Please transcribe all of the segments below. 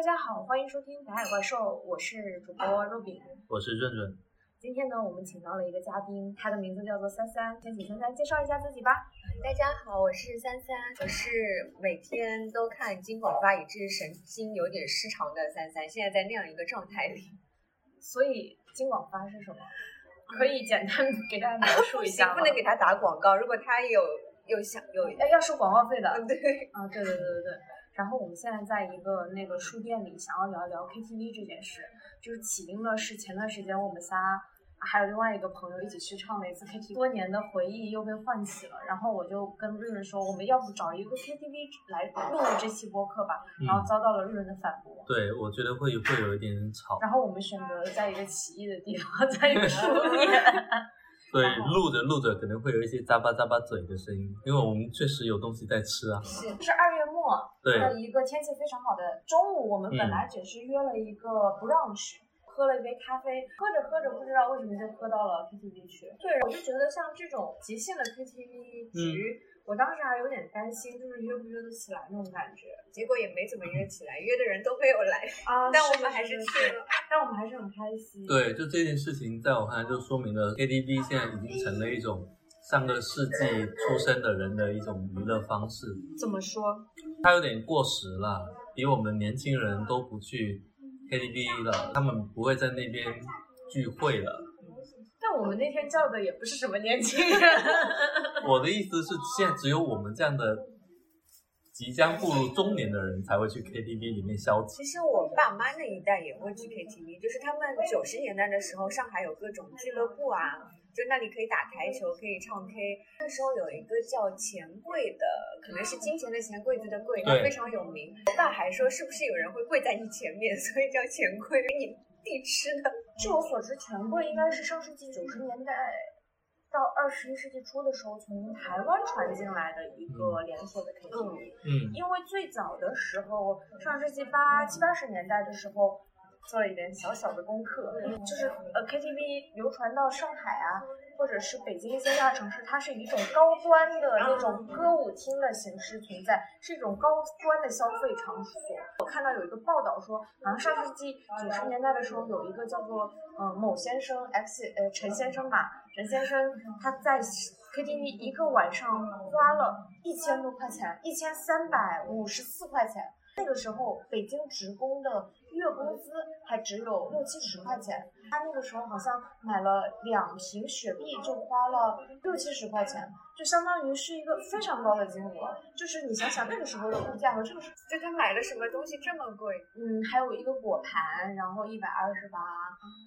大家好，欢迎收听《白海怪兽》，我是主播肉饼，我是润润。今天呢，我们请到了一个嘉宾，他的名字叫做三三，先请三三介绍一下自己吧。大家好，我是三三，我是每天都看金广发以致神经有点失常的三三，现在在那样一个状态里。所以金广发是什么？可以简单给大家描述一下 不能给他打广告，如果他有有想有要收广告费的。对啊，对对对对对。然后我们现在在一个那个书店里，想要聊一聊 KTV 这件事。就是起因呢是前段时间我们仨还有另外一个朋友一起去唱了一次 KTV，多年的回忆又被唤起了。然后我就跟润润说，我们要不找一个 KTV 来录这期播客吧。然后遭到了润润的反驳。对，我觉得会会有一点吵。然后我们选择在一个奇异的地方，在一个书店。对，录着录着可能会有一些咂巴咂巴嘴的声音，因为我们确实有东西在吃啊。是，是二月末的一个天气非常好的中午，我们本来只是约了一个 brunch，喝了一杯咖啡，喝着喝着不知道为什么就喝到了 KTV 去。对，我就觉得像这种即兴的 KTV 局。我当时还有点担心，就是约不约得起来那种感觉，结果也没怎么约起来，约的人都没有来啊。但我们还是去了，但我们还是很开心。对，就这件事情，在我看来，就说明了 KTV 现在已经成了一种上个世纪出生的人的一种娱乐方式。怎么说？它有点过时了，比我们年轻人都不去 KTV 了，他们不会在那边聚会了。但我们那天叫的也不是什么年轻人。我的意思是，现在只有我们这样的即将步入中年的人才会去 KTV 里面消遣。其实我爸妈那一代也会去 KTV，就是他们九十年代的时候，上海有各种俱乐部啊，就那里可以打台球，可以唱 K。那时候有一个叫钱柜的，可能是金钱的钱，柜子的柜，它非常有名。我爸还说，是不是有人会跪在你前面，所以叫钱柜，给你递吃的。据我所知，钱柜应该是上世纪九十年代到二十一世纪初的时候从台湾传进来的一个连锁的 KTV。嗯，因为最早的时候，上世纪八七八十年代的时候，做了一点小小的功课，就是呃 KTV 流传到上海啊。或者是北京一些大城市，它是以一种高端的那种歌舞厅的形式存在，是一种高端的消费场所。我看到有一个报道说，好像上世纪九十年代的时候，有一个叫做呃某先生 X 呃陈先生吧，陈先生他在 KTV 一个晚上花了一千多块钱，一千三百五十四块钱。那个时候北京职工的月工资还只有六七十块钱。他那个时候好像买了两瓶雪碧，就花了六七十块钱，就相当于是一个非常高的金额。就是你想想那个时候的物价和这个时候，就他买了什么东西这么贵？嗯，还有一个果盘，然后一百二十八，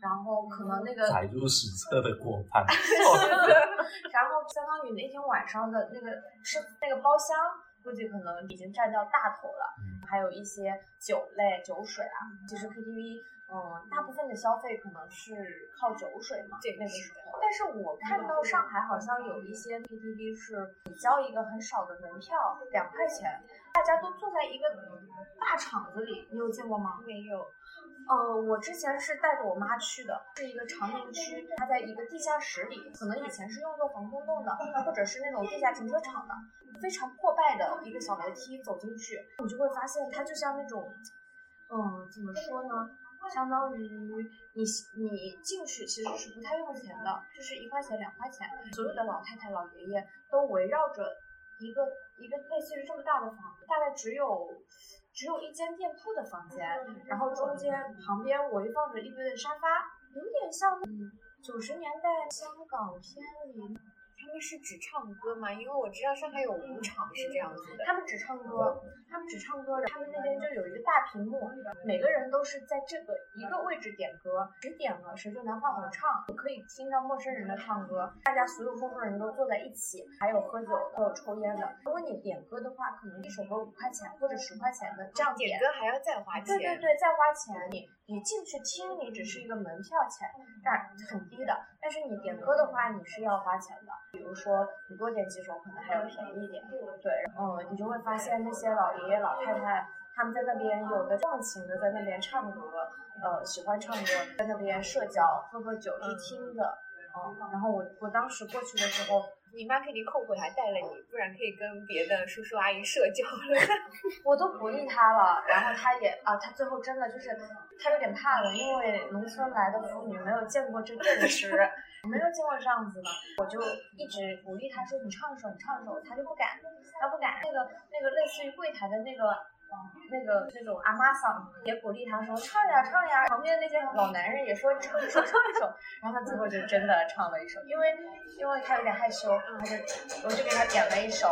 然后可能那个载入史册的果盘 然后相当于那天晚上的那个是那个包厢，估计可能已经占掉大头了。还有一些酒类、酒水啊，其实 KTV。嗯，大部分的消费可能是靠酒水嘛，对那个时候。但是我看到上海好像有一些 KTV 是你交一个很少的门票，两块钱，大家都坐在一个大场子里，你有见过吗？没有。呃，我之前是带着我妈去的，是一个长宁区，它在一个地下室里，可能以前是用作防空洞的，或者是那种地下停车场的，非常破败的一个小楼梯，走进去，你就会发现它就像那种，嗯，怎么说呢？相当于你你进去其实是不太用钱的，就是一块钱两块钱，所有的老太太老爷爷都围绕着一个一个类似于这么大的房子，大概只有只有一间店铺的房间，然后中间旁边围放着一堆的沙发，有点像九十年代香港片里。他们是只唱歌吗？因为我知道上海有舞场是这样子的。他们只唱歌，他们只唱歌。他们那边就有一个大屏幕，每个人都是在这个一个位置点歌，谁点了谁就拿话筒唱，可以听到陌生人的唱歌。大家所有陌生人都坐在一起，还有喝酒，还有抽烟的。如果你点歌的话，可能一首歌五块钱或者十块钱的这样点。点歌还要再花钱。对对对，再花钱。你你进去听，你只是一个门票钱，但很低的。但是你点歌的话，你是要花钱的。比如说，你多点几首，可能还要便宜一点。对，嗯，你就会发现那些老爷爷老太太，他们在那边有的放情的在那边唱歌，呃，喜欢唱歌，在那边社交，喝喝酒，去听着，嗯，然后我我当时过去的时候，你妈肯定后悔还带了你，不然可以跟别的叔叔阿姨社交了。我都鼓励他了，然后他也啊，他最后真的就是他有点怕了，因为农村来的妇女没有见过这阵势，没有见过这样子的，我就一直鼓励他说你唱一首，你唱一首，他就不敢，他不敢。那个那个类似于柜台的那个。那个那种阿妈嗓也鼓励他说唱呀唱呀，旁边那些老男人也说唱一首唱一首，然后他最后就真的唱了一首，因为因为他有点害羞，他就我就给他点了一首，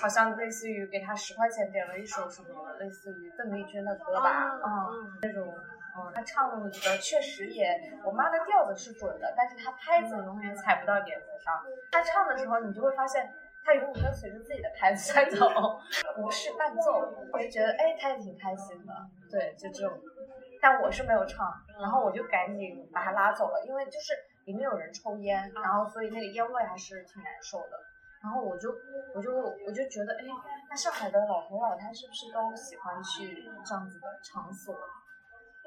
好像类似于给他十块钱点了一首什么类似于邓丽君的歌吧，嗯，那种嗯，他唱的确实也，我妈的调子是准的，但是他拍子永远踩不到点子上，他唱的时候你就会发现。他永远跟随着自己的拍子在走，不是伴奏，我就觉得哎，他也挺开心的，对，就这种。但我是没有唱，然后我就赶紧把他拉走了，因为就是里面有人抽烟，然后所以那个烟味还是挺难受的。然后我就我就我就觉得哎，那上海的老头老太是不是都喜欢去这样子的场所？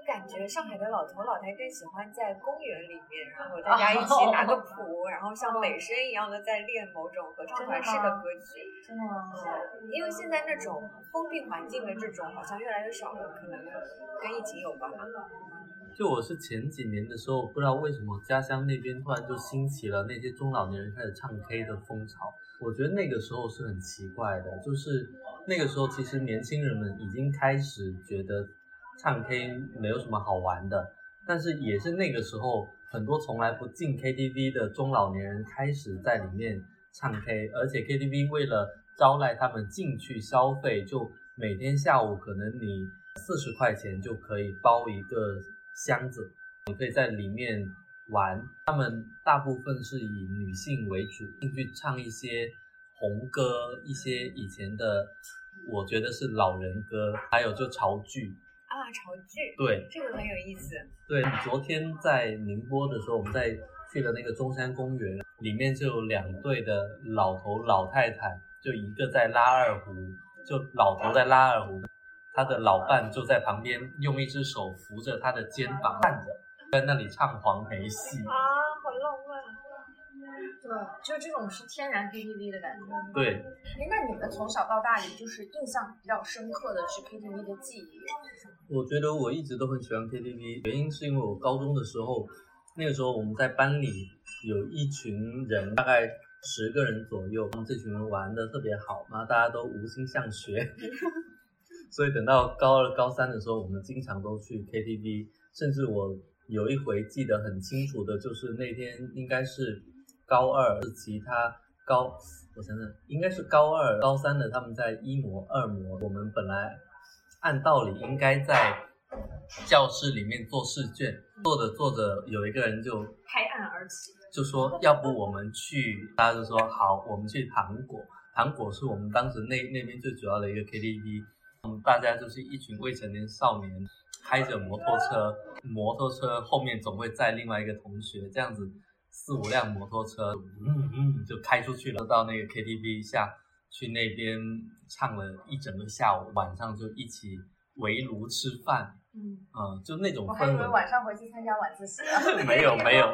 感觉上海的老头老太更喜欢在公园里面，然后大家一起拿个谱，然后像美声一样的在练某种合唱团式的歌曲。真的吗？因为现在那种封闭环境的这种好像越来越少了，可能跟疫情有关吧。就我是前几年的时候，不知道为什么家乡那边突然就兴起了那些中老年人开始唱 K 的风潮。我觉得那个时候是很奇怪的，就是那个时候其实年轻人们已经开始觉得。唱 K 没有什么好玩的，但是也是那个时候，很多从来不进 KTV 的中老年人开始在里面唱 K，而且 KTV 为了招徕他们进去消费，就每天下午可能你四十块钱就可以包一个箱子，你可以在里面玩。他们大部分是以女性为主，进去唱一些红歌，一些以前的，我觉得是老人歌，还有就潮剧。啊，潮剧，对，这个很有意思。对，昨天在宁波的时候，我们在去了那个中山公园，里面就有两对的老头老太太，就一个在拉二胡，就老头在拉二胡，他的老伴就在旁边用一只手扶着他的肩膀看着，在那里唱黄梅戏。啊，好浪漫。对，就这种是天然 KTV 的感觉。对。哎，那你们从小到大里就是印象比较深刻的是 KTV 的记忆？我觉得我一直都很喜欢 KTV，原因是因为我高中的时候，那个时候我们在班里有一群人，大概十个人左右，这群人玩的特别好嘛，大家都无心向学，所以等到高二、高三的时候，我们经常都去 KTV，甚至我有一回记得很清楚的，就是那天应该是高二，其他高，我想想，应该是高二、高三的他们在一模、二模，我们本来。按道理应该在教室里面做试卷，做着做着，有一个人就拍案而起，就说要不我们去，大家就说好，我们去糖果。糖果是我们当时那那边最主要的一个 KTV，嗯，大家就是一群未成年少年，开着摩托车，摩托车后面总会载另外一个同学，这样子四五辆摩托车，嗯嗯，就开出去了，到那个 KTV 下。去那边唱了一整个下午，晚上就一起围炉吃饭，嗯，嗯，就那种氛围。我还以为晚上回去参加晚自习。没有没有，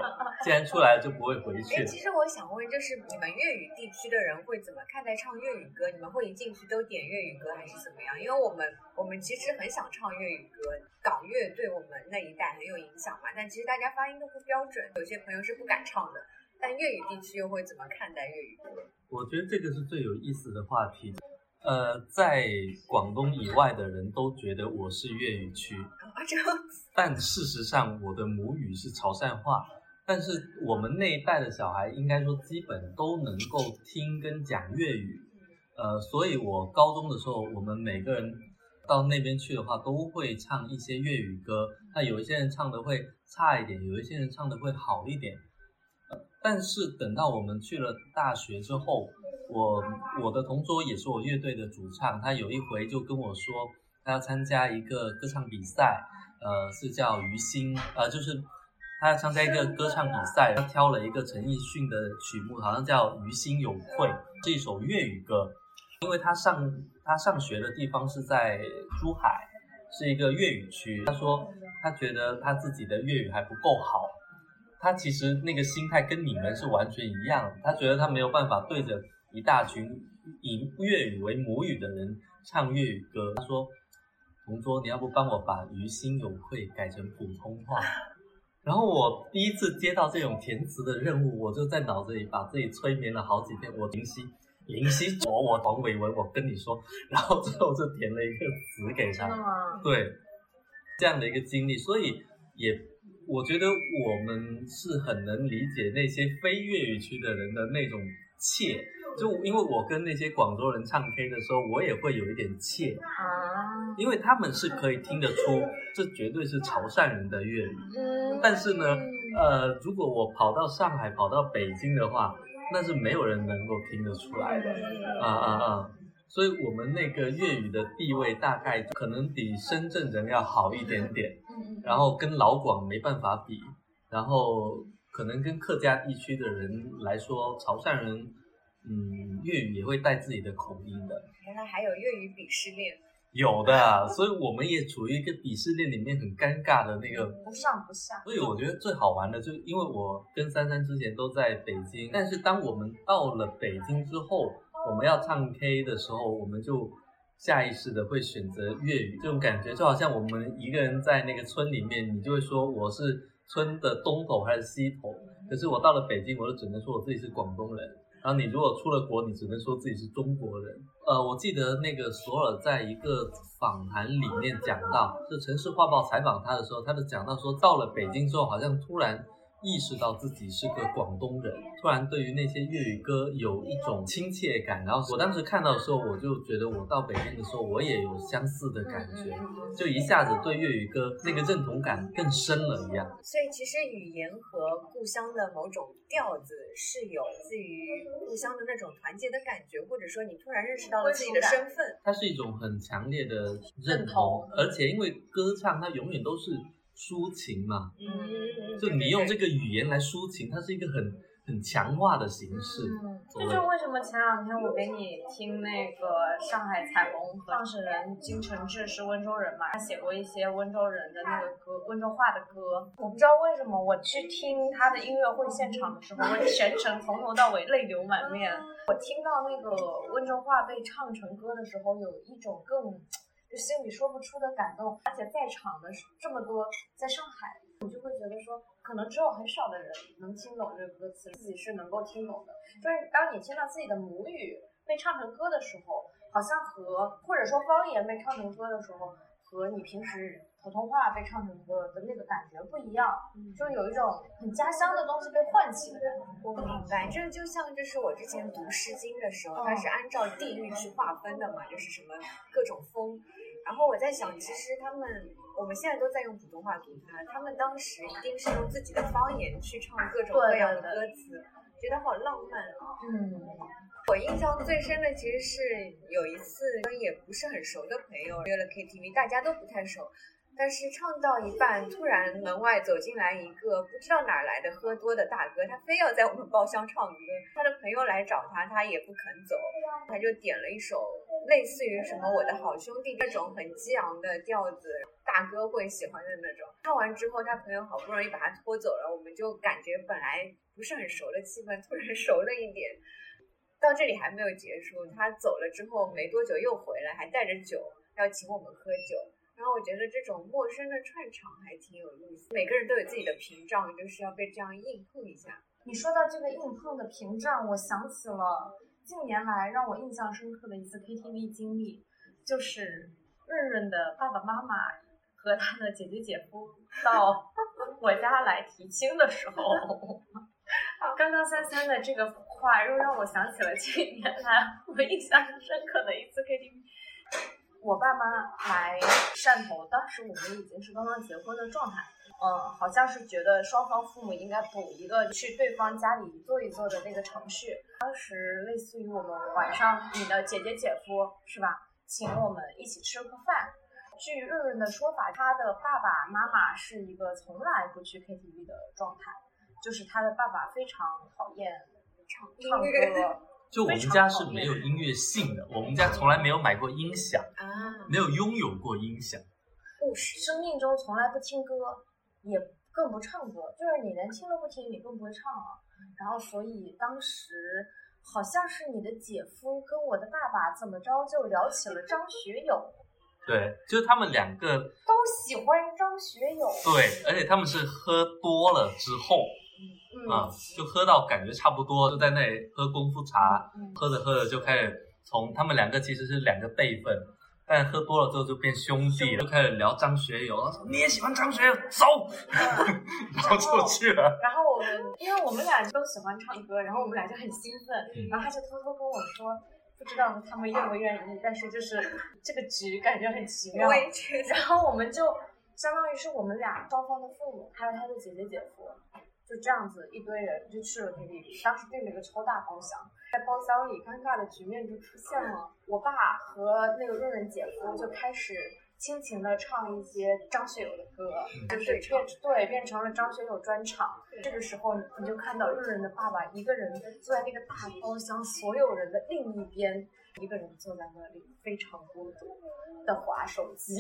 既然出来了就不会回去。其实我想问，就是你们粤语地区的人会怎么看待唱粤语歌？你们会一进去都点粤语歌，还是怎么样？因为我们我们其实很想唱粤语歌，港乐对我们那一代很有影响嘛。但其实大家发音都不标准，有些朋友是不敢唱的。但粤语地区又会怎么看待粤语歌？我觉得这个是最有意思的话题。呃，在广东以外的人都觉得我是粤语区，但事实上我的母语是潮汕话。但是我们那一代的小孩应该说基本都能够听跟讲粤语。呃，所以我高中的时候，我们每个人到那边去的话，都会唱一些粤语歌。那有一些人唱的会差一点，有一些人唱的会好一点。但是等到我们去了大学之后，我我的同桌也是我乐队的主唱，他有一回就跟我说，他要参加一个歌唱比赛，呃，是叫于心，呃，就是他要参加一个歌唱比赛，他挑了一个陈奕迅的曲目，好像叫《于心有愧》，是一首粤语歌，因为他上他上学的地方是在珠海，是一个粤语区，他说他觉得他自己的粤语还不够好。他其实那个心态跟你们是完全一样，他觉得他没有办法对着一大群以粤语为母语的人唱粤语歌。他说：“同桌，你要不帮我把‘于心有愧’改成普通话？”然后我第一次接到这种填词的任务，我就在脑子里把自己催眠了好几遍。我林夕，林夕，我我黄伟文，我跟你说，然后最后就填了一个词给他。对，这样的一个经历，所以也。我觉得我们是很能理解那些非粤语区的人的那种怯，就因为我跟那些广州人唱 K 的时候，我也会有一点怯。啊，因为他们是可以听得出这绝对是潮汕人的粤语，但是呢，呃，如果我跑到上海、跑到北京的话，那是没有人能够听得出来的。啊啊啊！所以我们那个粤语的地位大概可能比深圳人要好一点点。然后跟老广没办法比，然后可能跟客家地区的人来说，潮汕人，嗯，粤语也会带自己的口音的。原来还有粤语鄙视链。有的，所以我们也处于一个鄙视链里面，很尴尬的那个。不上不下。所以我觉得最好玩的，就因为我跟珊珊之前都在北京，但是当我们到了北京之后，我们要唱 K 的时候，我们就。下意识的会选择粤语，这种感觉就好像我们一个人在那个村里面，你就会说我是村的东头还是西头。可是我到了北京，我就只能说我自己是广东人。然后你如果出了国，你只能说自己是中国人。呃，我记得那个索尔在一个访谈里面讲到，就《城市画报》采访他的时候，他就讲到说，到了北京之后，好像突然。意识到自己是个广东人，突然对于那些粤语歌有一种亲切感。然后我当时看到的时候，我就觉得我到北京的时候，我也有相似的感觉，就一下子对粤语歌那个认同感更深了一样。所以其实语言和故乡的某种调子是有自于故乡的那种团结的感觉，或者说你突然认识到了自己的身份，它是一种很强烈的认同，而且因为歌唱它永远都是。抒情嘛，嗯，就你用这个语言来抒情，它是一个很很强化的形式。嗯，这就是为什么前两天我给你听那个上海彩虹创始人金承志是温州人嘛，他写过一些温州人的那个歌，温州话的歌。我不知道为什么我去听他的音乐会现场的时候，我全程从头到尾泪流满面。我听到那个温州话被唱成歌的时候，有一种更。就心里说不出的感动，而且在场的这么多，在上海，你就会觉得说，可能只有很少的人能听懂这个歌词，自己是能够听懂的。就是当你听到自己的母语被唱成歌的时候，好像和或者说方言被唱成歌的时候，和你平时。普通话被唱成歌的那个感觉不一样，就有一种很家乡的东西被唤起的感觉。我明白，这就像就是我之前读《诗经》的时候，它是按照地域去划分的嘛，就是什么各种风。然后我在想，其实他们我们现在都在用普通话读它，他们当时一定是用自己的方言去唱各种各样的歌词，觉得好浪漫啊。嗯，我印象最深的其实是有一次跟也不是很熟的朋友约了 KTV，大家都不太熟。但是唱到一半，突然门外走进来一个不知道哪儿来的喝多的大哥，他非要在我们包厢唱歌。他的朋友来找他，他也不肯走，他就点了一首类似于什么《我的好兄弟》那种很激昂的调子，大哥会喜欢的那种。唱完之后，他朋友好不容易把他拖走了，我们就感觉本来不是很熟的气氛突然熟了一点。到这里还没有结束，他走了之后没多久又回来，还带着酒要请我们喝酒。然后我觉得这种陌生的串场还挺有意思，每个人都有自己的屏障，就是要被这样硬碰一下。你说到这个硬碰的屏障，我想起了近年来让我印象深刻的一次 KTV 经历，就是润润的爸爸妈妈和他的姐姐姐夫到我家来提亲的时候。刚刚三三的这个话又让我想起了近年来我印象深刻的一次 KTV。我爸妈来汕头，当时我们已经是刚刚结婚的状态，嗯，好像是觉得双方父母应该补一个去对方家里坐一坐的那个程序。当时类似于我们晚上，你的姐姐姐夫是吧，请我们一起吃个饭。据润润的说法，他的爸爸妈妈是一个从来不去 KTV 的状态，就是他的爸爸非常讨厌唱唱歌。就我们家是没有音乐性的，我们家从来没有买过音响啊，没有拥有过音响。生命中从来不听歌，也更不唱歌，就是你连听都不听，你更不会唱了。然后所以当时好像是你的姐夫跟我的爸爸怎么着就聊起了张学友，对，就是他们两个都喜欢张学友。对，而且他们是喝多了之后，嗯啊、就喝到感觉差不多，就在那里喝功夫茶，嗯喝着喝着就开始从他们两个其实是两个辈分，但喝多了之后就变兄弟了，就开始聊张学友，他说你也喜欢张学友，走，然后就去了。然后我们，因为我们俩都喜欢唱歌，然后我们俩就很兴奋，嗯。然后他就偷偷跟我说，不知道他们愿不愿意，但是就是这个局感觉很奇妙。然后我们就相当于是我们俩双方的父母，还有他的姐姐姐夫，就这样子一堆人就去了 KTV。当时订了一个超大包厢，在包厢里尴尬的局面就出现了，我爸和那个润润姐夫就开始。倾情的唱一些张学友的歌，就是变对变成了张学友专场。这个时候，你就看到润润的爸爸一个人坐在那个大包厢所有人的另一边，一个人坐在那里非常孤独的划手机。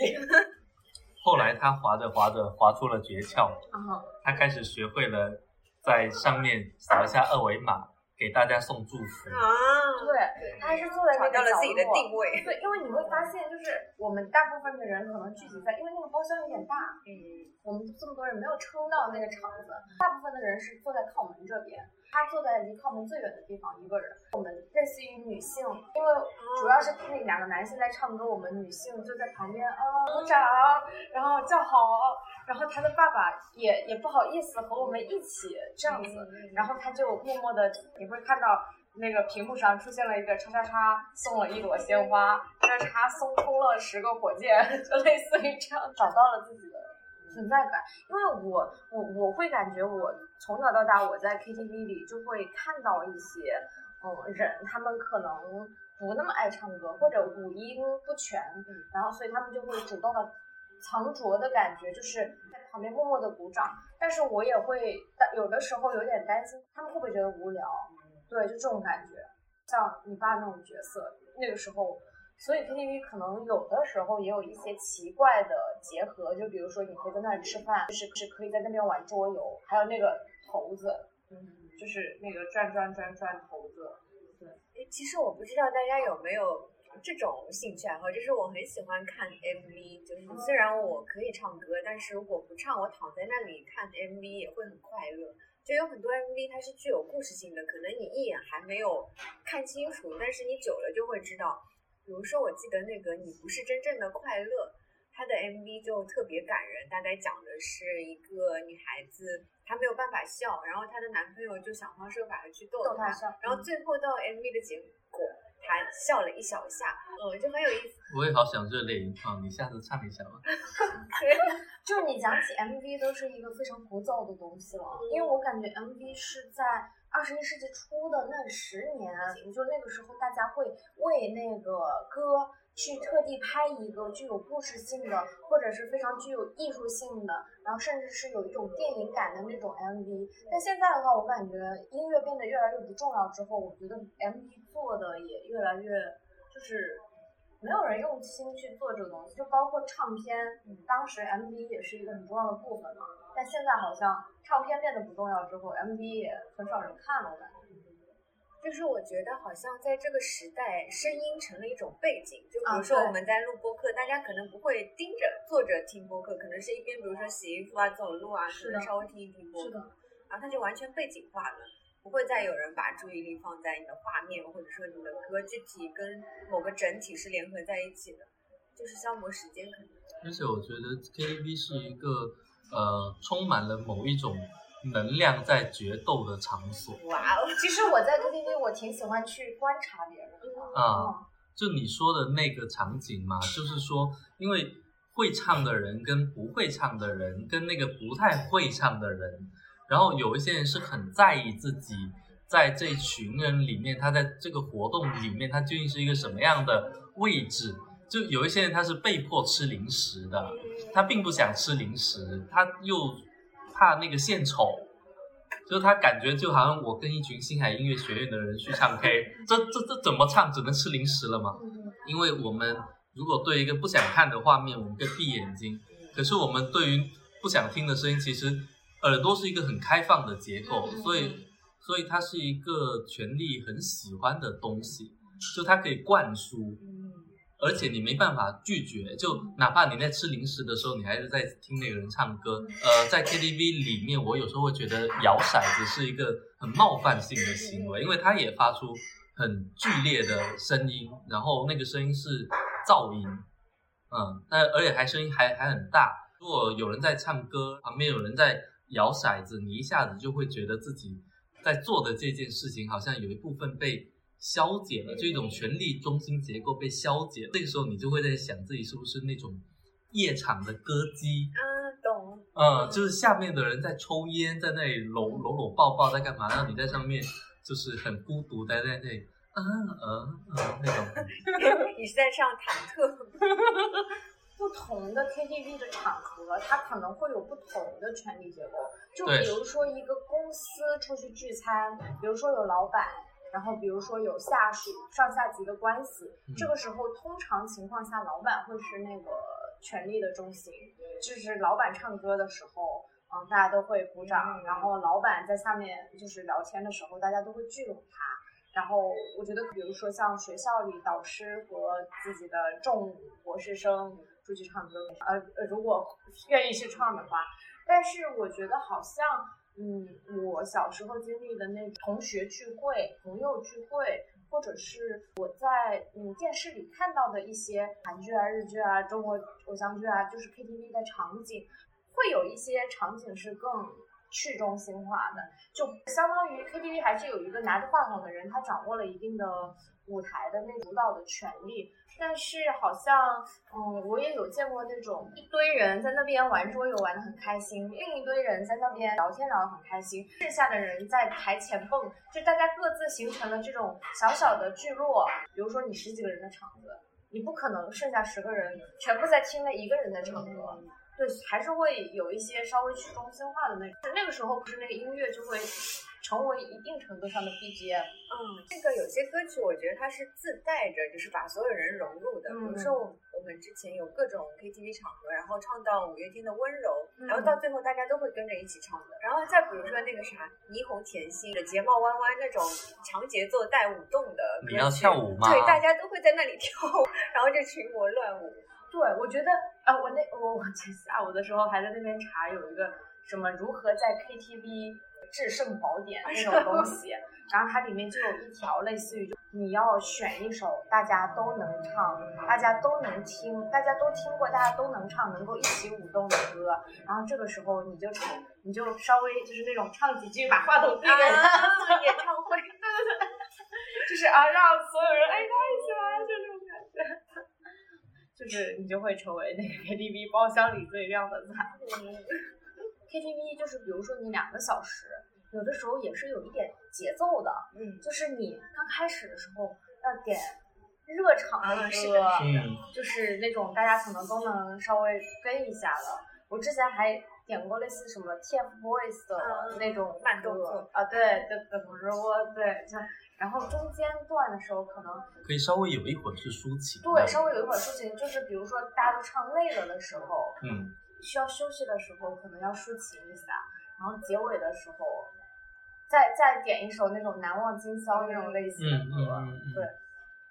后来他划着划着划出了诀窍，啊，他开始学会了在上面扫一下二维码，给大家送祝福。啊，对，他还是坐在那个角找到了自己的落定位。对，因为你会发现，就是我们大部分的人可能聚集在，因为那个包厢有点大，嗯，我们这么多人没有撑到那个场子，大部分的人是坐在靠门这边，他坐在离靠门最远的地方一个人。我们类似于女性，因为主要是那两个男性在唱歌，我们女性就在旁边啊鼓掌，然后叫好，然后他的爸爸也也不好意思和我们一起这样子，然后他就默默的，你会看到。那个屏幕上出现了一个叉叉叉送了一朵鲜花，叉叉叉送空了十个火箭，就类似于这样，找到了自己的存在感。因为我我我会感觉我从小到大我在 KTV 里就会看到一些嗯人，他们可能不那么爱唱歌，或者五音不全，然后所以他们就会主动的藏拙的感觉，就是在旁边默默的鼓掌。但是我也会有的时候有点担心，他们会不会觉得无聊？对，就这种感觉，像你爸那种角色，那个时候，所以 KTV 可能有的时候也有一些奇怪的结合，就比如说你可以在那里吃饭，就是是可以在那边玩桌游，还有那个骰子，嗯，就是那个转转转转骰子，诶其实我不知道大家有没有这种兴趣爱好，就是我很喜欢看 MV，就是虽然我可以唱歌，但是如果不唱，我躺在那里看 MV 也会很快乐。就有很多 MV 它是具有故事性的，可能你一眼还没有看清楚，但是你久了就会知道。比如说，我记得那个《你不是真正的快乐》，它的 MV 就特别感人，大概讲的是一个女孩子，她没有办法笑，然后她的男朋友就想方设法的去逗她，笑然后最后到 MV 的结果，她笑了一小下，嗯，就很有意思。我也好想热泪盈眶，你下次唱一下吧。就是你讲起 MV 都是一个非常古早的东西了，因为我感觉 MV 是在二十一世纪初的那十年，就那个时候大家会为那个歌去特地拍一个具有故事性的，或者是非常具有艺术性的，然后甚至是有一种电影感的那种 MV。但现在的话，我感觉音乐变得越来越不重要之后，我觉得 MV 做的也越来越就是。没有人用心去做这个东西，就包括唱片，当时 MV 也是一个很重要的部分嘛。但现在好像唱片变得不重要之后，MV 也很少人看了，我感觉。就是我觉得好像在这个时代，声音成了一种背景。就比啊如说我们在录播客，大家可能不会盯着坐着听播客，可能是一边比如说洗衣服啊、走路啊，可能稍微听一听播客是的，然后它就完全背景化了。不会再有人把注意力放在你的画面，或者说你的歌具体跟某个整体是联合在一起的，就是消磨时间可能。而且我觉得 KTV 是一个呃充满了某一种能量在决斗的场所哇哦，其实我在 KTV 我挺喜欢去观察别人的。啊。嗯就你说的那个场景嘛，就是说，因为会唱的人跟不会唱的人，跟那个不太会唱的人，然后有一些人是很在意自己在这群人里面，他在这个活动里面，他究竟是一个什么样的位置。就有一些人他是被迫吃零食的，他并不想吃零食，他又怕那个献丑，就是他感觉就好像我跟一群星海音乐学院的人去唱 K，这这这怎么唱？只能吃零食了吗？因为我们如果对一个不想看的画面，我们可以闭眼睛；可是我们对于不想听的声音，其实耳朵是一个很开放的结构，所以所以它是一个权力很喜欢的东西，就它可以灌输，嗯，而且你没办法拒绝，就哪怕你在吃零食的时候，你还是在听那个人唱歌。呃，在 KTV 里面，我有时候会觉得摇骰子是一个很冒犯性的行为，因为它也发出很剧烈的声音，然后那个声音是噪音，嗯，但而且还声音还还很大。如果有人在唱歌，旁边有人在摇骰子，你一下子就会觉得自己在做的这件事情好像有一部分被消解了，就一种权力中心结构被消解。这个时候你就会在想自己是不是那种夜场的歌姬，啊，懂，嗯，就是下面的人在抽烟，在那里搂搂搂抱抱，在干嘛？然后你在上面就是很孤独待在那里，啊啊啊那种。你是在唱忐忑，不同的 KTV 的场合，它可能会有不同的权力结构。就比如说一个公司出去聚餐，比如说有老板，然后比如说有下属、上下级的关系，嗯这个时候通常情况下，老板会是那个权力的中心。就是老板唱歌的时候，嗯，大家都会鼓掌，然后老板在下面就是聊天的时候，大家都会聚拢他。然后我觉得，比如说像学校里导师和自己的众博士生出去唱歌，呃呃，如果愿意去唱的话，但是我觉得好像，嗯，我小时候经历的那同学聚会、朋友聚会，或者是我在嗯电视里看到的一些韩剧啊、日剧啊、中国偶像剧啊，就是 KTV 的场景，会有一些场景是更去中心化的，就相当于 KTV 还是有一个拿着话筒的人，他掌握了一定的舞台的那主导的权利。但是好像，嗯，我也有见过那种一堆人在那边玩桌游玩的很开心，另一堆人在那边聊天聊得很开心，剩下的人在台前蹦，就大家各自形成了这种小小的聚落。比如说你十几个人的场子，你不可能剩下十个人全部在听那一个人在唱歌。对，还是会有一些稍微去中心化的那种。那个时候，不是那个音乐就会成为一定程度上的 BGM。嗯，这个有些歌曲我觉得它是自带着，就是把所有人融入的。比如说我我们之前有各种 KTV 场合，然后唱到五月天的温柔，然后到最后大家都会跟着一起唱的。然后再比如说那个啥霓虹甜心的睫毛弯弯那种长节奏带舞动的歌曲，你要跳舞吗？对，大家都会在那里跳舞，然后就群魔乱舞。对，我觉得，呃，我那我我下午的时候还在那边查有一个什么如何在 KTV 制胜宝典那种东西，然后它里面就有一条类似于就你要选一首大家都能唱、大家都能听、大家都听过、大家都能唱、能够一起舞动的歌，然后这个时候你就唱，你就稍微就是那种唱几句，把话筒递给他，啊，演唱会，就是啊，让所有人哎他一起来，就这种感觉。就是你就会成为那个 KTV 包厢里最亮的彩。KTV 就是比如说你两个小时，有的时候也是有一点节奏的，嗯，就是你刚开始的时候要点热场的啊是歌，嗯，就是那种大家可能都能稍微跟一下的。我之前还点过类似什么 TFBOYS 的嗯那种慢动歌作。啊，对对怎么说我对，就然后中间段的时候可能可以稍微有一会儿是抒情，对稍微有一会儿抒情，就是比如说大家都唱累了的时候，嗯，需要休息的时候，可能要抒情一下，然后结尾的时候再再点一首那种难忘今宵那种类型的歌，嗯嗯，对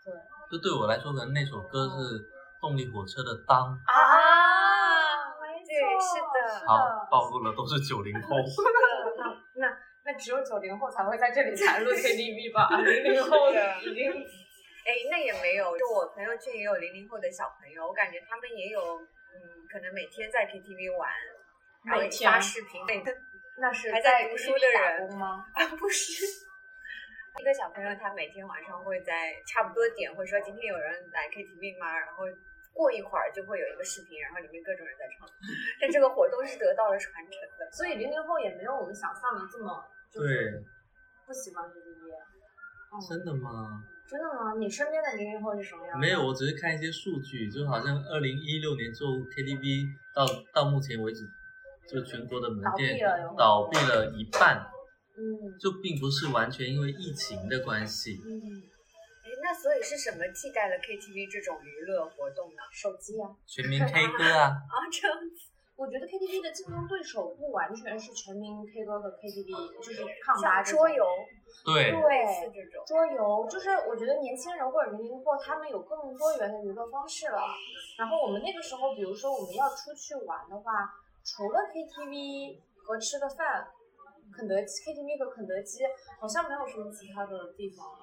对。这对我来说，可能那首歌是动力火车的《当》，啊，没对是的是好，暴露了都是九零后。那那那只有九零后才会在这里谈论 KTV 吧？零零后的已经哎，那也没有，就我朋友圈也有零零后的小朋友，我感觉他们也有，嗯，可能每天在 KTV 玩，然后每天发视频，那是还在读书的人工吗？啊，不是。一个小朋友，他每天晚上会在差不多点会说今天有人来 KTV 吗？然后过一会儿就会有一个视频，然后里面各种人在唱。但这个活动是得到了传承的。所以零零后也没有我们想象的这么就是对，不喜欢 KTV。嗯，真的吗？真的吗？你身边的零零后是什么样的？没有，我只是看一些数据，就好像二零一六年之后，KTV 到到目前为止，就全国的门店倒闭了倒闭了一半，嗯就并不是完全因为疫情的关系。嗯，哎，那所以是什么替代了 KTV 这种娱乐活动呢？手机啊。全民 K 歌啊，啊，这样子，我我觉得 KTV 的竞争对手不完全是全民 K 歌和 KTV，就是抗吧桌游，对对这种桌游，就是我觉得年轻人或者零零后他们有更多元的娱乐方式了。然后我们那个时候，比如说我们要出去玩的话，除了 KTV 和吃个饭，肯德基 KTV 和肯德基好像没有什么其他的地方了。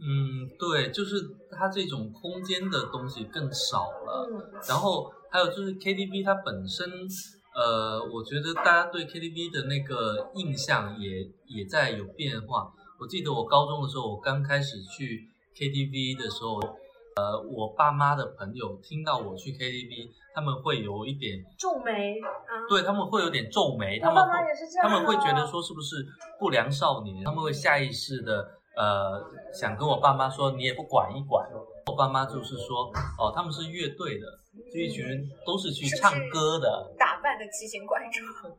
嗯，对，就是它这种空间的东西更少了。嗯，然后还有就是 KTV 它本身，呃，我觉得大家对 KTV 的那个印象也也在有变化。我记得我高中的时候，我刚开始去 KTV 的时候，呃，我爸妈的朋友听到我去 KTV，他们会有一点皱眉，对他们会有点皱眉，他们他们会觉得说是不是不良少年，他们会下意识的呃想跟我爸妈说你也不管一管。我爸妈就是说哦他们是乐队的，这一群人都是去唱歌的，打扮的奇形怪状，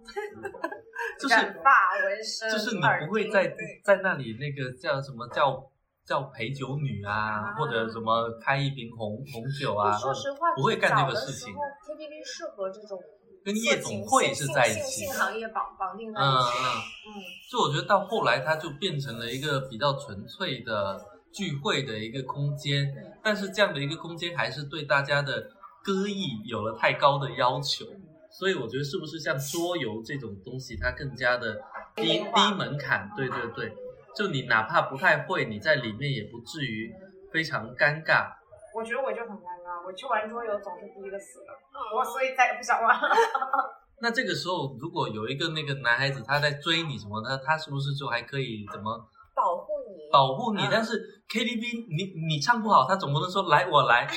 就是染发纹身，就是你不会在在那里那个叫什么叫叫陪酒女啊，啊或者什么开一瓶红红酒啊，说实话，不会干这个事情的时候，KTV 适合这种跟夜总会是在一起行业绑绑定在嗯一起。嗯。嗯，就我觉得到后来，它就变成了一个比较纯粹的聚会的一个空间，但是这样的一个空间还是对大家的歌艺有了太高的要求，所以我觉得是不是像桌游这种东西，它更加的低低门槛？对对对，就你哪怕不太会，你在里面也不至于非常尴尬。我觉得我就很尴尬，我去玩桌游总是第一个死的，我我所以再也不想玩了。那这个时候，如果有一个那个男孩子他在追你什么的，他是不是就还可以怎么保护你，保护你，嗯但是 KTV 你你唱不好，他总不能说来我来，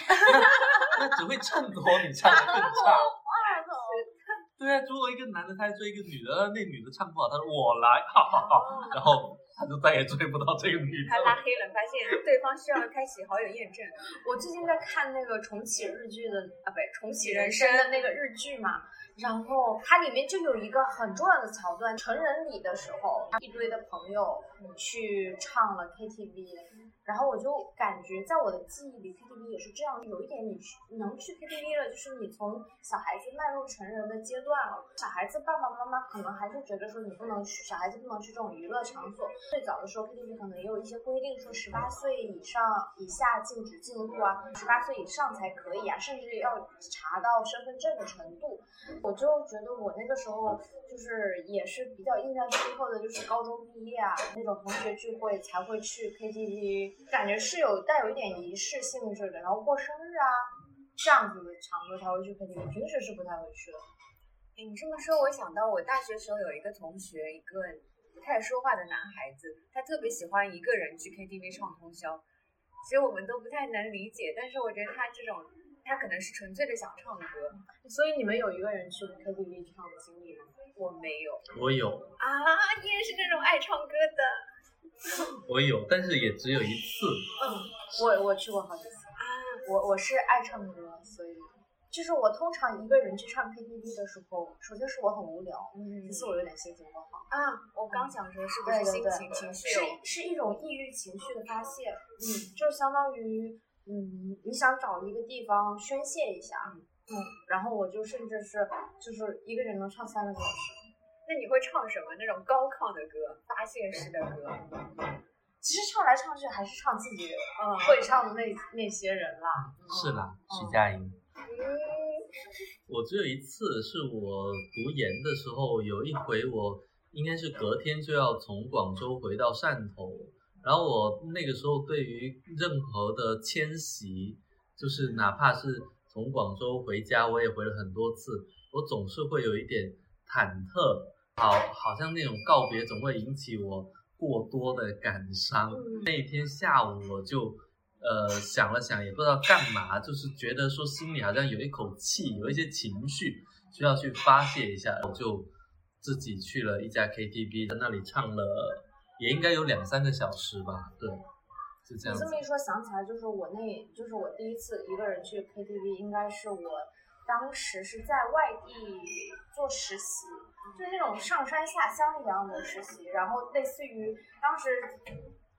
那 那只会衬托你唱的更差。对啊，如果一个男的他在追一个女的，那女的唱不好，他说我来，哈哈哈，然后他就再也追不到这个女的他拉。黑了，发现对方需要开启好友验证。我最近在看那个重启日剧的啊，不对，重启人生的那个日剧嘛，然后它里面就有一个很重要的桥段，成人礼的时候，一堆的朋友去唱了 KTV，然后我就感觉在我的记忆里，KTV 也是这样，有一点你去能去 KTV 了，就是你从小孩子迈入成人的阶段了。小孩子爸爸妈妈可能还是觉得说你不能去，小孩子不能去这种娱乐场所。最早的时候，KTV 可能也有一些规定，说十八岁以上以下禁止进入啊，十八岁以上才可以啊，甚至要查到身份证的程度。我就觉得我那个时候就是也是比较印象深刻的，就是高中毕业啊那种同学聚会才会去 KTV，感觉是有带有一点仪式性质的，然后过生日啊这样子的场合才会去 KTV，平时是不太会去的。哎，你这么说，我想到我大学时候有一个同学，一个不太说话的男孩子，他特别喜欢一个人去 KTV 唱通宵。其实我们都不太能理解，但是我觉得他这种，他可能是纯粹的想唱歌。所以你们有一个人去 KTV 唱的经历吗？我没有我有，啊，你也是那种爱唱歌的我有，但是也只有一次。嗯，我我去过好几次。啊？我我是爱唱歌，所以就是我通常一个人去唱 KTV 的时候，首先是我很无聊，嗯其次我有点心情不好，啊，我刚想说是不是心对对对情情绪是是一种抑郁情绪的发泄，嗯，就相当于嗯你想找一个地方宣泄一下，嗯，然后我就甚至是就是一个人能唱三个小时。那你会唱什么？那种高亢的歌，发泄式的歌？其实唱来唱去还是唱自己嗯，会唱的那那些人啦。是啦，嗯徐佳莹。嗯，我只有一次，是我读研的时候，有一回我应该是隔天就要从广州回到汕头，然后我那个时候对于任何的迁徙，就是哪怕是从广州回家，我也回了很多次，我总是会有一点忐忑，好，好像那种告别总会引起我过多的感伤。嗯那一天下午我就呃想了想，也不知道干嘛，就是觉得说心里好像有一口气，有一些情绪需要去发泄一下，我就自己去了一家 KTV，在那里唱了也应该有两三个小时吧，对，是这样子你这。么一说，想起来就是我那，就是我第一次一个人去 KTV，应该是我当时是在外地做实习，就是那种上山下乡一样的实习，然后类似于当时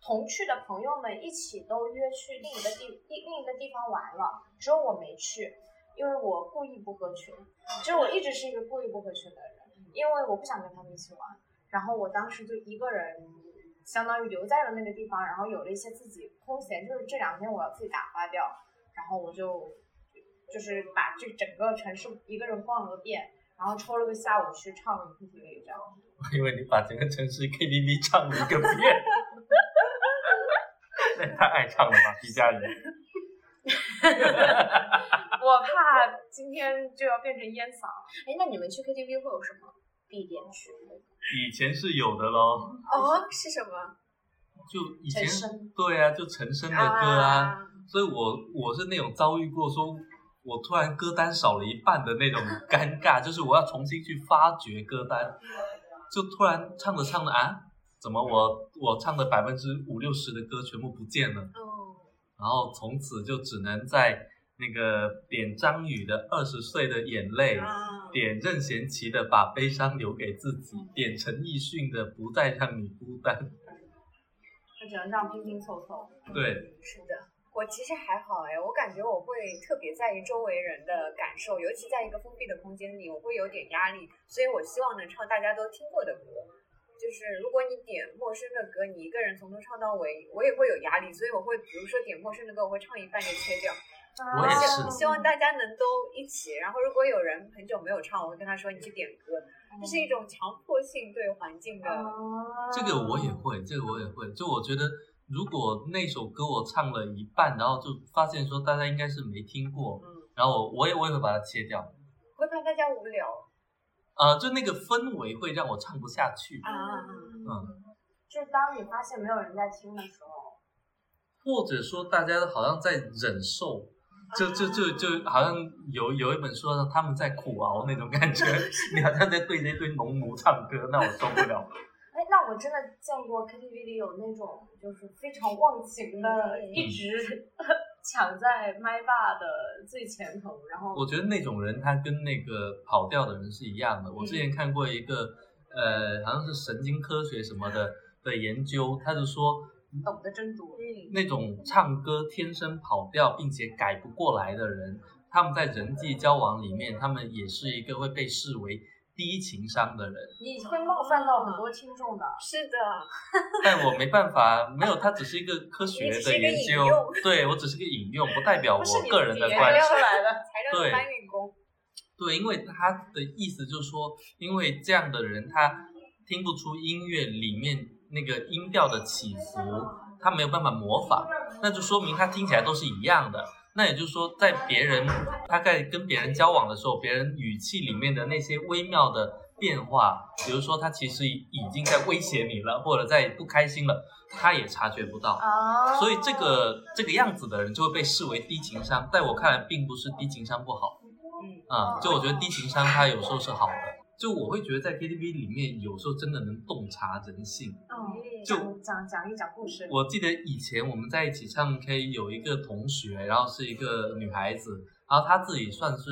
同去的朋友们一起都约去另一个地另另一个地方玩了，只有我没去。因为我故意不合群，就是我一直是一个故意不合群的人，因为我不想跟他们一起玩。然后我当时就一个人，相当于留在了那个地方，然后有了一些自己空闲，就是这两天我要自己打发掉，然后我就就是把这整个城市一个人逛了个遍，然后抽了个下午去唱 KTV 这样。我以为你把整个城市 KTV 唱了一个遍。那太爱唱了吧，皮佳怡。我怕今天就要变成烟嗓。哎，那你们去 KTV 会有什么必点曲目？以前是有的喽。哦，是什么？就以前对啊，就陈升的歌啊。所以我我是那种遭遇过，说我突然歌单少了一半的那种尴尬，就是我要重新去发掘歌单，就突然唱着唱着啊。怎么我我唱的百分之五六十的歌全部不见了？哦，然后从此就只能在那个点张宇的《二十岁的眼泪》，点任贤齐的《把悲伤留给自己》，点陈奕迅的《不再让你孤单》。他只能这样拼拼凑凑。对，是的，我其实还好哎，我感觉我会特别在意周围人的感受，尤其在一个封闭的空间里，我会有点压力，所以我希望能唱大家都听过的歌。就是如果你点陌生的歌，你一个人从头唱到尾，我也会有压力，所以我会比如说点陌生的歌，我会唱一半就切掉。我也是。希望大家能都一起，然后如果有人很久没有唱，我会跟他说你去点歌，这是一种强迫性对环境的。这个我也会，这个我也会。就我觉得，如果那首歌我唱了一半，然后就发现说大家应该是没听过，嗯，然后我我也我也会把它切掉，会怕大家无聊。呃，就那个氛围会让我唱不下去。啊，嗯，就是当你发现没有人在听的时候，或者说大家好像在忍受，就就就就好像有有一本书说他们在苦熬那种感觉，你好像在对那堆农奴唱歌，那我受不了。哎，那我真的见过 KTV 里有那种就是非常忘情的，一直。抢在麦霸的最前头，然后我觉得那种人他跟那个跑调的人是一样的。我之前看过一个，呃，好像是神经科学什么的的研究，他就说懂得真多。那种唱歌天生跑调并且改不过来的人，他们在人际交往里面，他们也是一个会被视为。低情商的人，你会冒犯到很多听众的。是的，但我没办法，没有，它只是一个科学的研究，对我只是个引用，不代表我个人的观点。出来的，对，对，因为他的意思就是说，因为这样的人他听不出音乐里面那个音调的起伏，他没有办法模仿，那就说明他听起来都是一样的。那也就是说，在别人大概跟别人交往的时候，别人语气里面的那些微妙的变化，比如说他其实已经在威胁你了，或者在不开心了，他也察觉不到。所以这个这个样子的人就会被视为低情商。在我看来，并不是低情商不好。嗯，啊，就我觉得低情商他有时候是好的。就我会觉得在 KTV 里面，有时候真的能洞察人性。就讲讲一讲故事。我记得以前我们在一起唱 K，有一个同学，然后是一个女孩子，然后她自己算是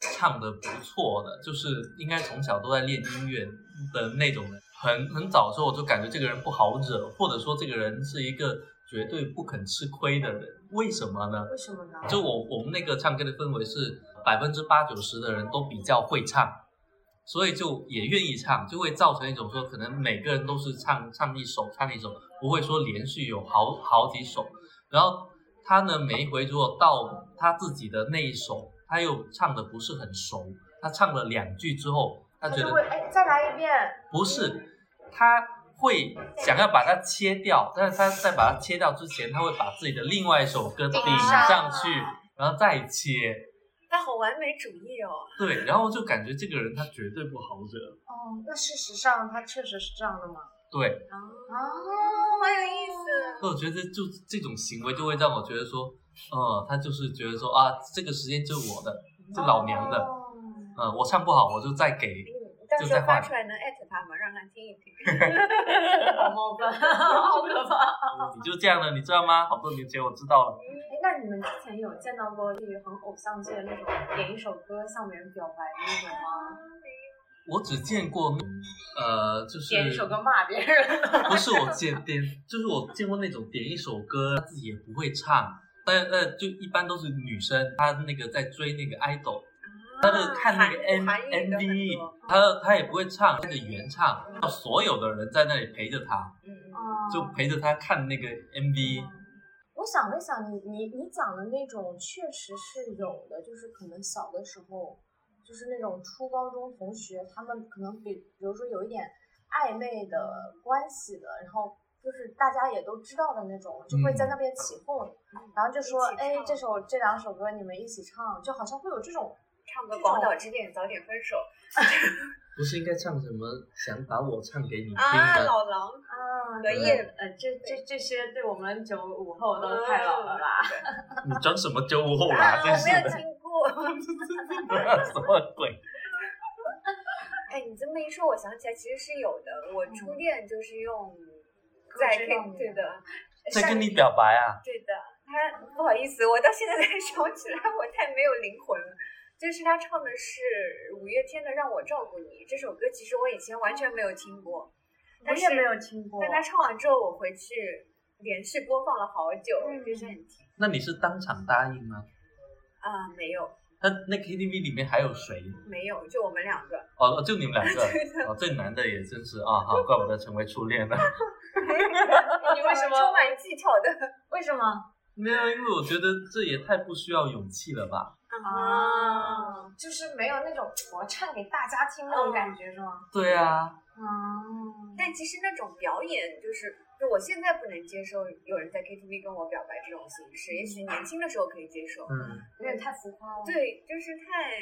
唱的不错的，就是应该从小都在练音乐的那种人。很很早的时候我就感觉这个人不好惹，或者说这个人是一个绝对不肯吃亏的人。为什么呢？为什么呢？就我我们那个唱歌的氛围是百分之八九十的人都比较会唱。所以就也愿意唱，就会造成一种说，可能每个人都是唱唱一首，唱一首，不会说连续有好好几首。然后他呢，每一回如果到他自己的那一首，他又唱的不是很熟，他唱了两句之后，他觉得哎，再来一遍。不是，他会想要把它切掉，但是他在把它切掉之前，他会把自己的另外一首歌顶上去，然后再切。他好完美主义哦。对，然后就感觉这个人他绝对不好惹。哦，那事实上他确实是这样的吗？对。哦，好有意思。那我觉得就这种行为就会让我觉得说，嗯，他就是觉得说啊，这个时间就是我的，就老娘的。嗯，我唱不好，我就再给。到时候发出来能艾特他吗？让他听一听。好冒犯，好可怕。你就这样的，你知道吗？好多年前我知道了。哎，那你们之前有见到过就是很偶像剧的那种点一首歌向别人表白的那种吗？我只见过，呃，就是点一首歌骂别人。不是我见点，就是我见过那种点一首歌自己也不会唱，但呃就一般都是女生，她那个在追那个 idol，她的看那个 M 啊韩语的很 MV，多。她她也不会唱那个原唱，要所有的人在那里陪着他，嗯，啊就陪着他看那个 MV。我想了想，你你你讲的那种确实是有的，就是可能小的时候，就是那种初高中同学，他们可能比比如说有一点暧昧的关系的，然后就是大家也都知道的那种，就会在那边起哄，然后就说，哎，这首这两首歌你们一起唱，就好像会有这种，唱个《广岛之恋》，早点分手 不是应该唱什么？想把我唱给你听啊，吗？老狼啊荷叶呃，这这这些对我们九五后都太老了吧？你装什么九五后啦？啊，我真是的，没有听过。什么鬼？哎，你这么一说，我想起来其实是有的。我初恋就是用在知道 K 你对的，在跟你表白啊？对的。他不好意思，我到现在才想起来，我太没有灵魂了。就是他唱的是五月天的《让我照顾你》这首歌，其实我以前完全没有听过，我但是也没有听过。但他唱完之后，我回去连续播放了好久，嗯就是很听那你是当场答应吗？啊，没有那那 KTV 里面还有谁？没有，就我们两个。哦，就你们两个。哦，这男的也真是啊，好，怪不得成为初恋了。你为什么充满技巧的为什么？没有，因为我觉得这也太不需要勇气了吧？啊，就是没有那种我唱给大家听那种感觉，是吗？对啊，嗯，但其实那种表演，就是就我现在不能接受有人在 KTV 跟我表白这种形式，也许年轻的时候可以接受。嗯，有点太浮夸了。，对，就是太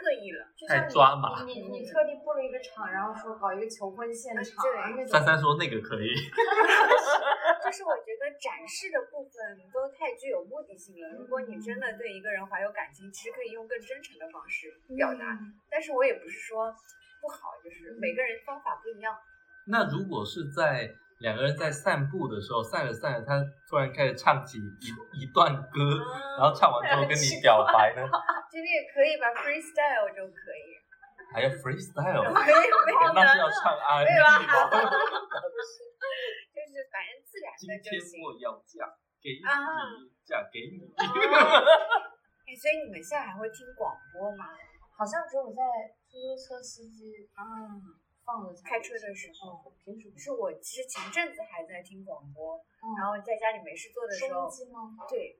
刻意了。太抓马。你你你特地布了一个场，然后说搞一个求婚现场，对那种珊珊说那个可以，就是我觉得展示的部分都太具有目的性了。如果你真的对一个人怀有感情，其实可以用更真诚的方式表达。嗯但是我也不是说不好，就是每个人方法不一样。那如果是在两个人在散步的时候，散着散着，他突然开始唱起一一段歌，然后唱完之后跟你表白呢，这个也可以吧，freestyle 就可以。还要 freestyle，没有没有，那是要唱 R&B 没有啊吗？就是反正自然的就行。天我要嫁给你啊，嫁给你。哎，所以你们现在还会听广播吗？好像只有在出租车司机啊，放着才开车的时候，平时不是我其实前阵子还在听广播，嗯然后在家里没事做的时候？对，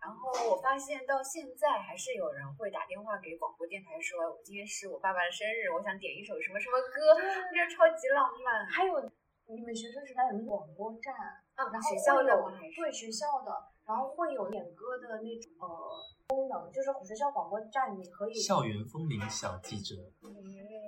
然后我发现到现在还是有人会打电话给广播电台说，我今天是我爸爸的生日，我想点一首什么什么歌，我觉得超级浪漫。还有你们学生时代有没有广播站，啊然后学校的会有吗？还是对学校的，然后会有点歌的那种呃功能，就是学校广播站你可以校园风铃小记者，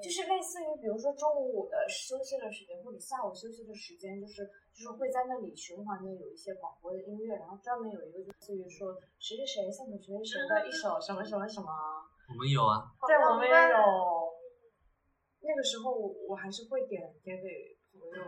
就是类似于比如说中午的休息的时间或者下午休息的时间，就是就是会在那里循环的有一些广播的音乐，然后专门有一个就类似于说谁谁谁送给谁谁谁的一首什么什么什么，我们有啊，对，我们也有。那个时候我我还是会点点给朋友，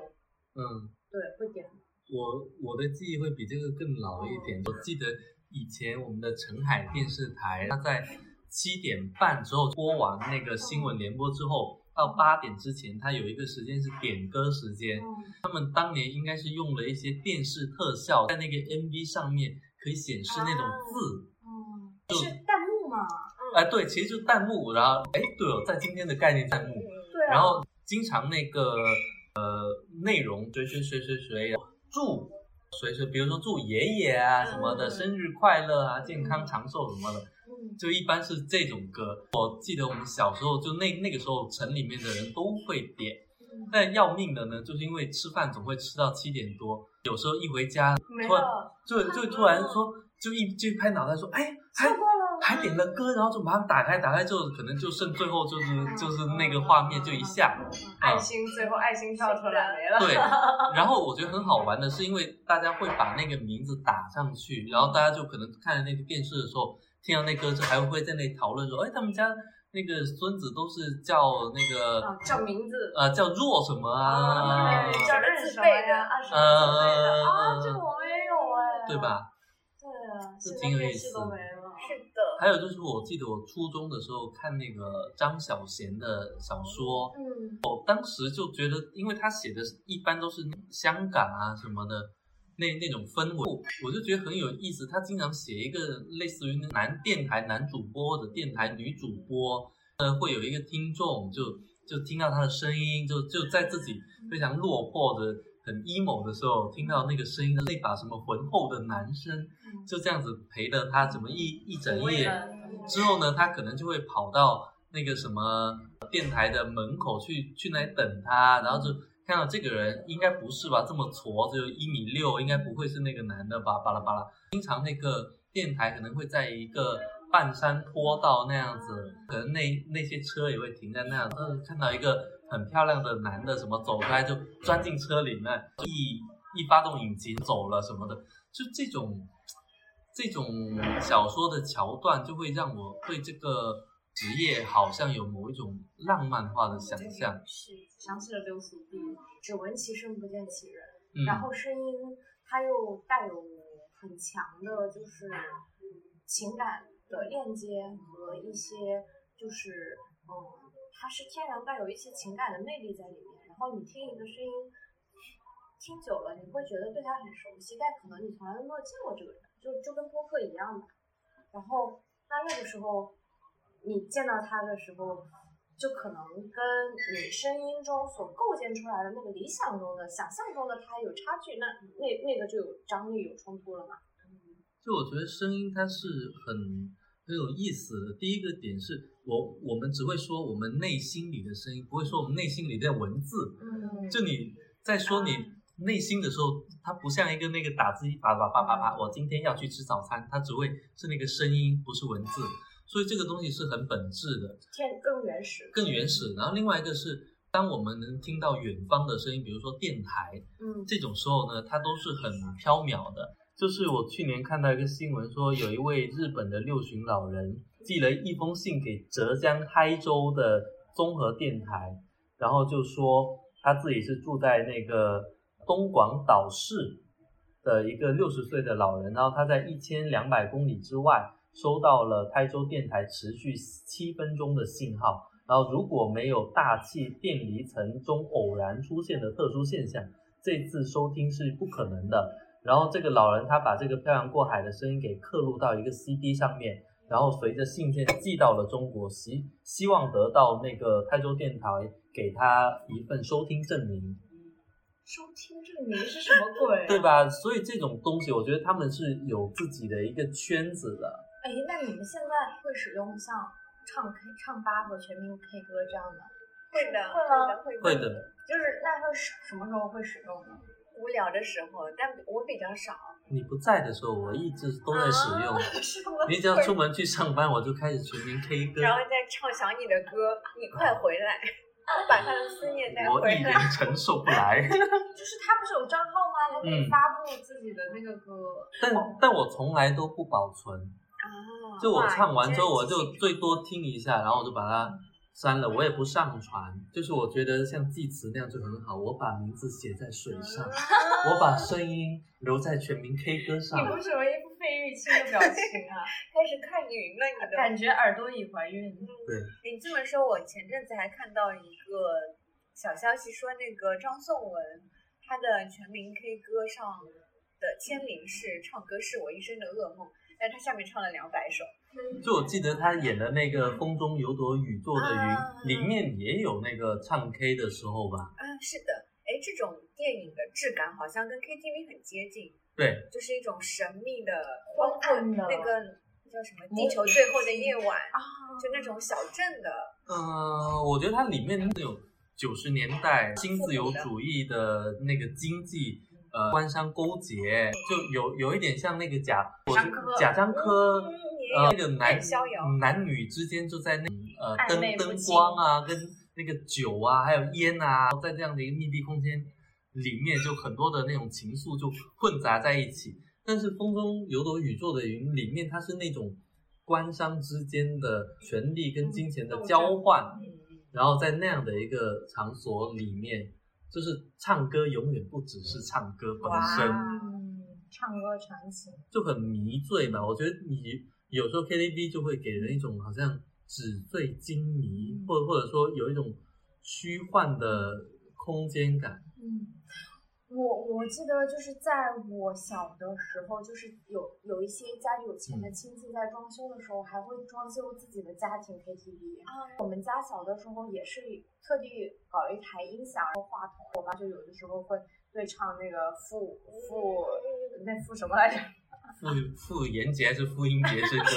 嗯，对，会点。我我的记忆会比这个更老一点。我记得以前我们的澄海电视台，它在七点半之后播完那个新闻联播之后，到八点之前，它有一个时间是点歌时间。嗯他们当年应该是用了一些电视特效，在那个 MV 上面可以显示那种字。嗯，就是弹幕嘛，哎、对，其实就弹幕，然后哎，对哦，在今天的概念弹幕，对啊。然后经常那个呃内容谁谁谁谁谁祝所以说，比如说祝爷爷啊什么的、嗯。生日快乐啊、健康长寿什么的，嗯，就一般是这种歌。我记得我们小时候就那那个时候城里面的人都会点，嗯。但要命的呢，就是因为吃饭总会吃到七点多，有时候一回家突然，就就突然说就一就一拍脑袋说，哎，还错过了，还点了歌，然后就马上打开，打开之后可能就剩最后就是就是那个画面就一下，爱心，最后爱心跳出来没了。对，然后我觉得很好玩的是，因为大家会把那个名字打上去，然后大家就可能看着那个电视的时候，听到那歌之后，还会在那里讨论说，哎，他们家那个孙子都是叫那个啊，叫名字。呃叫若什么啊，对，叫认识什么字辈的啊，什么嗯字辈的嗯啊，嗯这个我们也有哎，对？吧？对啊，这现挺有意思在电视都没了。是的，还有就是，我记得我初中的时候看那个张小娴的小说，嗯，我当时就觉得，因为他写的一般都是香港啊什么的那那种氛围，我就觉得很有意思。他经常写一个类似于男电台男主播或者电台女主播，呃，会有一个听众就就听到他的声音，就就在自己非常落魄的、很 emo 的时候，听到那个声音的那把什么浑厚的男声，就这样子陪着他怎么一一整夜。之后呢，他可能就会跑到那个什么电台的门口去去那里等他，然后就。看到这个人应该不是吧？这么矬，只有一米六，应该不会是那个男的吧？巴拉巴拉。经常那个电台可能会在一个半山坡道那样子，可能那那些车也会停在那样。嗯，看到一个很漂亮的男的，什么走出来就钻进车里面，一一发动引擎走了什么的，就这种这种小说的桥段，就会让我对这个。职业好像有某一种浪漫化的想象，是想起了流苏地，只闻其声不见其人。然后声音它又带有很强的，就是情感的链接和一些，就是嗯，它是天然带有一些情感的魅力在里面。然后你听一个声音，听久了你会觉得对他很熟悉，但可能你从来都没有见过这个人，就就跟播客一样的。然后那那个时候。你见到他的时候，就可能跟你声音中所构建出来的那个理想中的、想象中的他有差距，那那那个就有张力、有冲突了嘛？就我觉得声音它是很很有意思的。第一个点是我我们只会说我们内心里的声音，不会说我们内心里的文字。嗯。就你在说你内心的时候，它不像一个那个打字机啪啪啪啪啪，我今天要去吃早餐，它只会是那个声音，不是文字。所以这个东西是很本质的，天更原始，更原始。然后另外一个是，当我们能听到远方的声音，比如说电台，嗯，这种时候呢，它都是很飘渺的。就是我去年看到一个新闻，说有一位日本的六旬老人寄了一封信给浙江台州的综合电台，然后就说他自己是住在那个东广岛市的一个六十岁的老人，然后他在一千两百公里之外。收到了台州电台持续七分钟的信号，然后如果没有大气电离层中偶然出现的特殊现象，这次收听是不可能的。然后这个老人他把这个漂洋过海的声音给刻录到一个 CD 上面，然后随着信件寄到了中国，希希望得到那个泰州电台给他一份收听证明。收听证明是什么鬼？对吧？所以这种东西，我觉得他们是有自己的一个圈子的。哎，那你们现在会使用像唱 K、唱吧和全民 K 歌这样的？会的，会吗？会的。就是那会什什么时候会使用呢？无聊的时候，但我比较少。你不在的时候，我一直都在使用。你只要出门去上班，我就开始全民 K 歌，然后再唱想你的歌，你快回来，把他的思念带回来。我已经承受不来。就是他不是有账号吗？他可以发布自己的那个歌。但但我从来都不保存。就我唱完之后，我就最多听一下，然后我就把它删了，我也不上传。就是我觉得像祭词那样就很好，我把名字写在水上，我把声音留在全民 K 歌上。你为什么一副费玉清的表情啊？开始看云了，你的感觉耳朵已怀孕。对，你这么说，我前阵子还看到一个小消息，说那个张颂文他的全民 K 歌上的签名是“唱歌是我一生的噩梦”。但他下面唱了两百首，就我记得他演的那个《风中有朵雨做的云》，里面也有那个唱 K 的时候吧？啊，是的，哎，这种电影的质感好像跟 KTV 很接近，对，就是一种神秘的、昏暗的那个叫什么《地球最后的夜晚》啊，就那种小镇的。嗯，我觉得它里面那种九十年代新自由主义的那个经济。呃，官商勾结就有有一点像那个贾贾樟柯，呃，那个男男女之间就在那呃灯灯光啊，跟那个酒啊，还有烟啊，在这样的一个密闭空间里面，就很多的那种情愫就混杂在一起。但是风中有朵雨做的云里面，它是那种官商之间的权力跟金钱的交换，然后在那样的一个场所里面。就是唱歌永远不只是唱歌本身，唱歌传情就很迷醉嘛。我觉得你有时候 KTV 就会给人一种好像纸醉金迷，或者或者说有一种虚幻的空间感。嗯，我我记得就是在我小的时候，就是有有一些家里有钱的亲戚在装修的时候，还会装修自己的家庭 KTV 啊。我们家小的时候也是特地搞了一台音响和话筒，我妈就有的时候会对唱那个傅傅那傅什么来着？傅傅炎杰还是傅英杰之歌？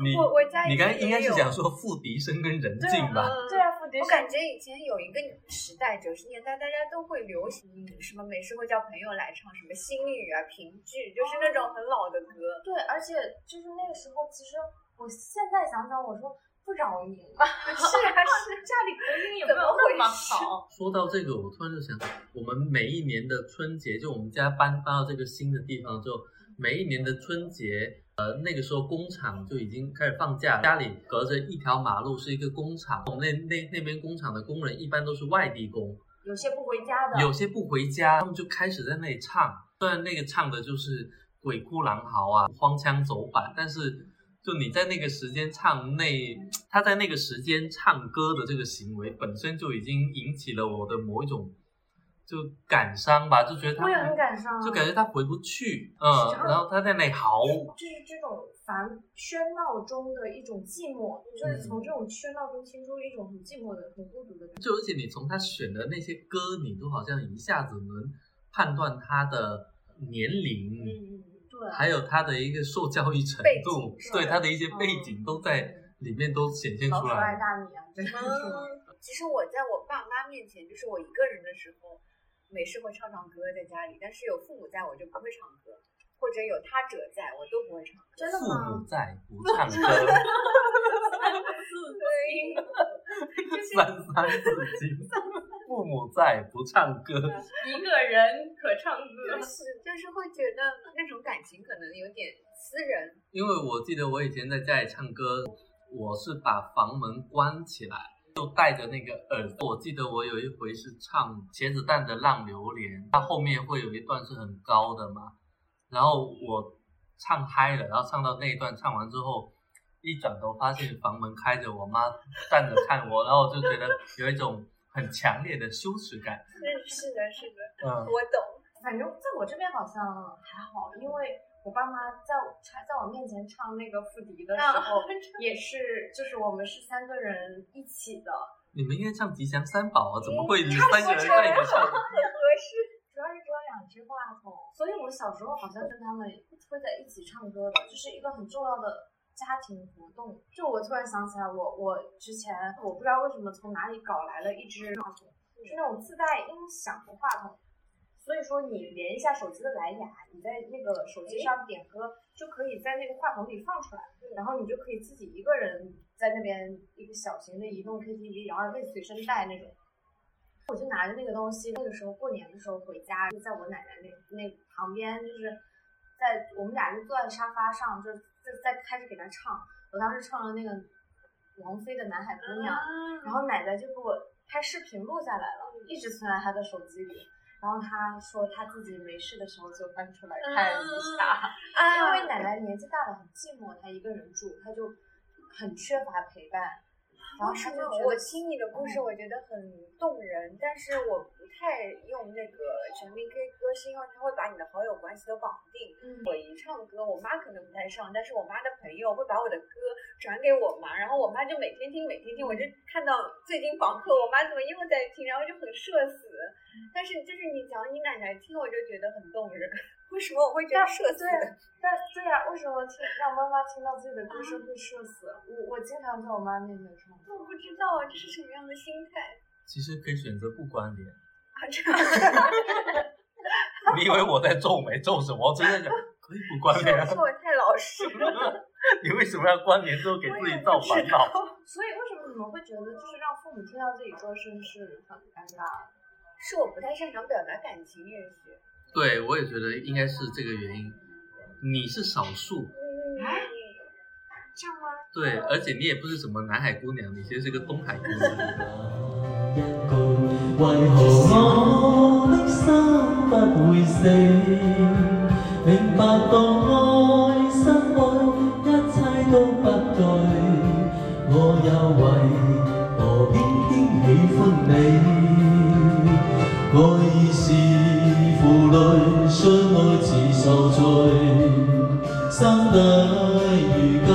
你我我家你刚才应该是讲讲说傅笛声跟任静吧？对啊，傅笛声我感觉以前有一个时代，九十年代大家都会流行什么没事会叫朋友来唱什么心语啊、评剧，就是那种很老的歌。对，而且就是那个时候，其实我现在想想，我说不扰民吧，是啊是，家里隔音也没有那么好。说到这个，我突然就想，我们每一年的春节，就我们家搬搬到这个新的地方之后，每一年的春节，呃，那个时候工厂就已经开始放假，家里隔着一条马路是一个工厂，我们那那那边工厂的工人一般都是外地工，有些不回家的，有些不回家，他们就开始在那里唱，虽然那个唱的就是鬼哭狼嚎啊、荒腔走板，但是就你在那个时间唱那，他在那个时间唱歌的这个行为本身就已经引起了我的某一种就感伤吧，就觉得他我也很感伤啊，就感觉他回不去，嗯，啊然后他在那里嚎，就是这种烦喧闹中的一种寂寞，就是从这种喧闹中听出一种很寂寞的、很孤独的感觉。就而且你从他选的那些歌，你都好像一下子能判断他的年龄，嗯，对，还有他的一个受教育程度对他的一些背景都在里面都显现老鼠爱出来。大米啊，其实我在我爸妈面前，就是我一个人的时候，没事会唱唱歌在家里，但是有父母在我就不会唱歌，或者有他者在我都不会唱歌。真的父母吗？在不唱歌，对，就是三三四经。父母在不唱歌，一个人可唱歌就是就是会觉得那种感情可能有点私人。因为我记得我以前在家里唱歌，我是把房门关起来，就戴着那个耳朵。我记得我有一回是唱茄子蛋的《浪流连》，它后面会有一段是很高的嘛，然后我唱嗨了，然后唱到那一段唱完之后，一转头发现房门开着，我妈站着看我，然后我就觉得有一种很强烈的羞耻感。是是的，是的，嗯，我懂。反正在我这边好像还好，因为我爸妈在我唱在我面前唱那个傅笛的时候，也是就是我们是三个人一起的，你们应该唱《吉祥三宝》啊，怎么会嗯三个人在一起唱？很 合适。主要是只有两只话筒，所以我小时候好像跟他们会在一起唱歌的，就是一个很重要的家庭活动。就我突然想起来我，我之前我不知道为什么从哪里搞来了一只话筒，是那种自带音响的话筒。所以说你连一下手机的蓝牙，你在那个手机上点歌，就可以在那个话筒里放出来，然后你就可以自己一个人在那边一个小型的移动 KTV，然后可以随身带那种。我就拿着那个东西，那个时候过年的时候回家，就在我奶奶那那旁边，就是在我们俩就坐在沙发上，就是在在开始给他唱。我当时唱了那个王菲的《南海姑娘》，然后奶奶就给我拍视频录下来了，一直存在她的手机里。然后她说她自己没事的时候就翻出来看一下，因啊为奶奶年纪大了很寂寞，她一个人住，她就很缺乏陪伴。然后为什她就觉得我听你的故事，我觉得很动人，但是我不太用那个全民 K 歌，是因为它会把你的好友关系都绑定。嗯我一唱歌，我妈可能不太上，但是我妈的朋友会把我的歌转给我妈，然后我妈就每天听，每天听，我就看到最近榜客，我妈怎么又在听，然后就很社死。但是就是你讲你奶奶听，我就觉得很动人。为什么我会觉得社死？对但对呀、为什么听让妈妈听到自己的歌声会社死？我我经常在我妈面前唱。我不知道这是什么样的心态其实可以选择不关联。啊！这样 你以为我在皱眉皱什么？我真的讲可以不关联啊是。我太老实了，你为什么要关联之后给自己造烦恼？所以为什么你们会觉得就是让父母听到自己歌声是很尴尬的？是我不太擅长表达感情，也许。对，我也觉得应该是这个原因。你是少数，嗯，这样吗？对，而且你也不是什么南海姑娘，你其实是个东海姑娘。为何我的心不会死？明白到爱失去，一切都不对。我又为何偏偏喜欢你？爱已是负累，相爱似受罪，生得如今。